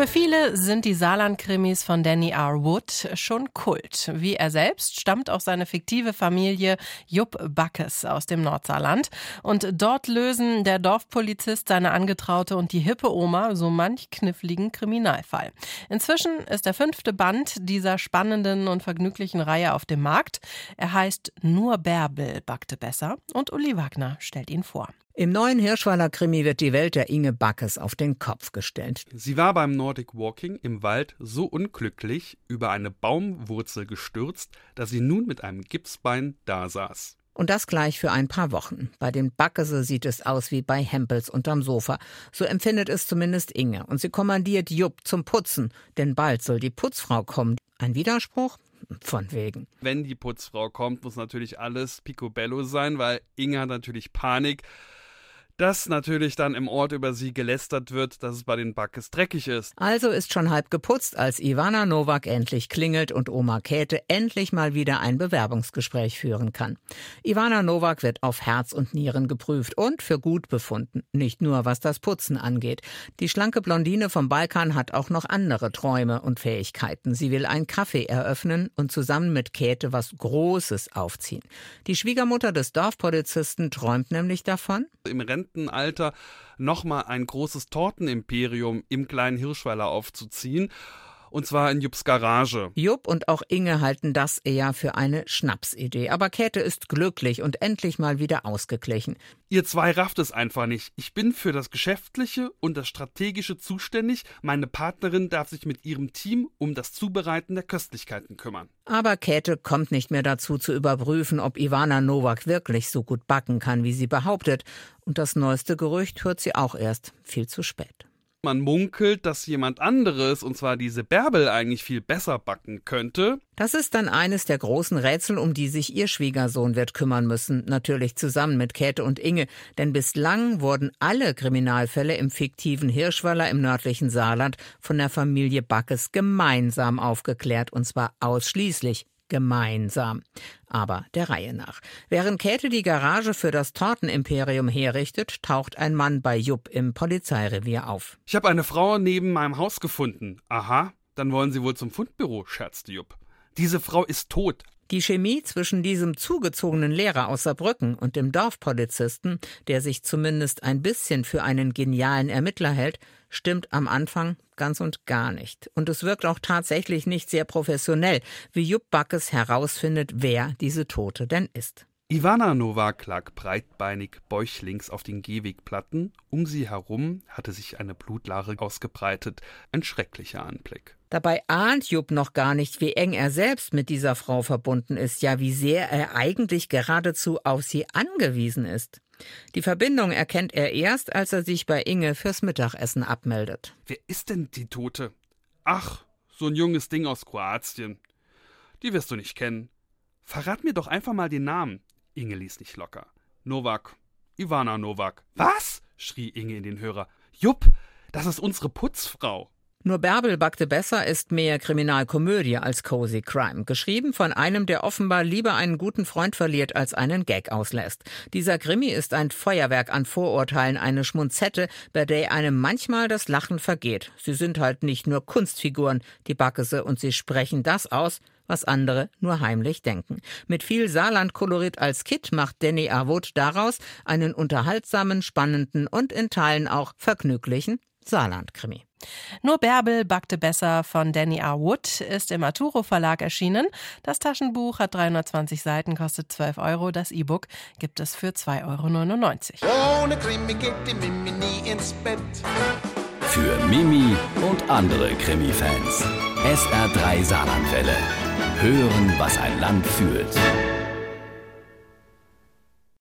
Für viele sind die Saarland-Krimis von Danny R. Wood schon Kult. Wie er selbst stammt auch seine fiktive Familie Jupp Backes aus dem Nordsaarland. Und dort lösen der Dorfpolizist, seine Angetraute und die hippe Oma so manch kniffligen Kriminalfall. Inzwischen ist der fünfte Band dieser spannenden und vergnüglichen Reihe auf dem Markt. Er heißt Nur Bärbel backte besser und Uli Wagner stellt ihn vor. Im neuen Hirschwaller Krimi wird die Welt der Inge Backes auf den Kopf gestellt. Sie war beim Nordic Walking im Wald so unglücklich über eine Baumwurzel gestürzt, dass sie nun mit einem Gipsbein dasaß. Und das gleich für ein paar Wochen. Bei den Backese sieht es aus wie bei Hempels unterm Sofa. So empfindet es zumindest Inge. Und sie kommandiert Jupp zum Putzen, denn bald soll die Putzfrau kommen. Ein Widerspruch? Von wegen. Wenn die Putzfrau kommt, muss natürlich alles picobello sein, weil Inge hat natürlich Panik dass natürlich dann im Ort über sie gelästert wird, dass es bei den Backes dreckig ist. Also ist schon halb geputzt, als Ivana Nowak endlich klingelt und Oma Käthe endlich mal wieder ein Bewerbungsgespräch führen kann. Ivana Nowak wird auf Herz und Nieren geprüft und für gut befunden. Nicht nur was das Putzen angeht. Die schlanke Blondine vom Balkan hat auch noch andere Träume und Fähigkeiten. Sie will ein Café eröffnen und zusammen mit Käthe was Großes aufziehen. Die Schwiegermutter des Dorfpolizisten träumt nämlich davon, im Rentenalter nochmal ein großes Tortenimperium im kleinen Hirschweiler aufzuziehen. Und zwar in Jupps Garage. Jupp und auch Inge halten das eher für eine Schnapsidee. Aber Käthe ist glücklich und endlich mal wieder ausgeglichen. Ihr zwei rafft es einfach nicht. Ich bin für das Geschäftliche und das Strategische zuständig. Meine Partnerin darf sich mit ihrem Team um das Zubereiten der Köstlichkeiten kümmern. Aber Käthe kommt nicht mehr dazu zu überprüfen, ob Ivana Nowak wirklich so gut backen kann, wie sie behauptet. Und das neueste Gerücht hört sie auch erst viel zu spät. Man munkelt, dass jemand anderes, und zwar diese Bärbel, eigentlich viel besser backen könnte. Das ist dann eines der großen Rätsel, um die sich ihr Schwiegersohn wird kümmern müssen, natürlich zusammen mit Käthe und Inge, denn bislang wurden alle Kriminalfälle im fiktiven Hirschwaller im nördlichen Saarland von der Familie Backes gemeinsam aufgeklärt, und zwar ausschließlich gemeinsam. Aber der Reihe nach. Während Käthe die Garage für das Tortenimperium herrichtet, taucht ein Mann bei Jupp im Polizeirevier auf. Ich habe eine Frau neben meinem Haus gefunden. Aha, dann wollen Sie wohl zum Fundbüro, scherzte Jupp. Diese Frau ist tot. Die Chemie zwischen diesem zugezogenen Lehrer aus Saarbrücken und dem Dorfpolizisten, der sich zumindest ein bisschen für einen genialen Ermittler hält, stimmt am Anfang ganz und gar nicht. Und es wirkt auch tatsächlich nicht sehr professionell, wie Jupp Backes herausfindet, wer diese Tote denn ist. Ivana Nowak lag breitbeinig bäuchlings auf den Gehwegplatten. Um sie herum hatte sich eine Blutlache ausgebreitet. Ein schrecklicher Anblick. Dabei ahnt Jupp noch gar nicht, wie eng er selbst mit dieser Frau verbunden ist, ja wie sehr er eigentlich geradezu auf sie angewiesen ist. Die Verbindung erkennt er erst, als er sich bei Inge fürs Mittagessen abmeldet. Wer ist denn die Tote? Ach, so ein junges Ding aus Kroatien. Die wirst du nicht kennen. Verrat mir doch einfach mal den Namen. Inge ließ nicht locker. Novak. Ivana Novak. Was? schrie Inge in den Hörer. Jupp, das ist unsere Putzfrau. Nur Bärbel backte besser ist mehr Kriminalkomödie als Cozy Crime. Geschrieben von einem, der offenbar lieber einen guten Freund verliert, als einen Gag auslässt. Dieser Krimi ist ein Feuerwerk an Vorurteilen, eine Schmunzette, bei der einem manchmal das Lachen vergeht. Sie sind halt nicht nur Kunstfiguren, die Backese, und sie sprechen das aus, was andere nur heimlich denken. Mit viel Saarland-Kolorit als Kit macht Danny Arwood daraus einen unterhaltsamen, spannenden und in Teilen auch vergnüglichen Saarland-Krimi. Nur Bärbel backte besser von Danny R. Wood ist im Arturo Verlag erschienen. Das Taschenbuch hat 320 Seiten, kostet 12 Euro. Das E-Book gibt es für 2,99 Euro. Ohne Krimi geht die Mimi nie ins Bett. Für Mimi und andere Krimi-Fans. SR3 Saarlandwelle. Hören, was ein Land fühlt.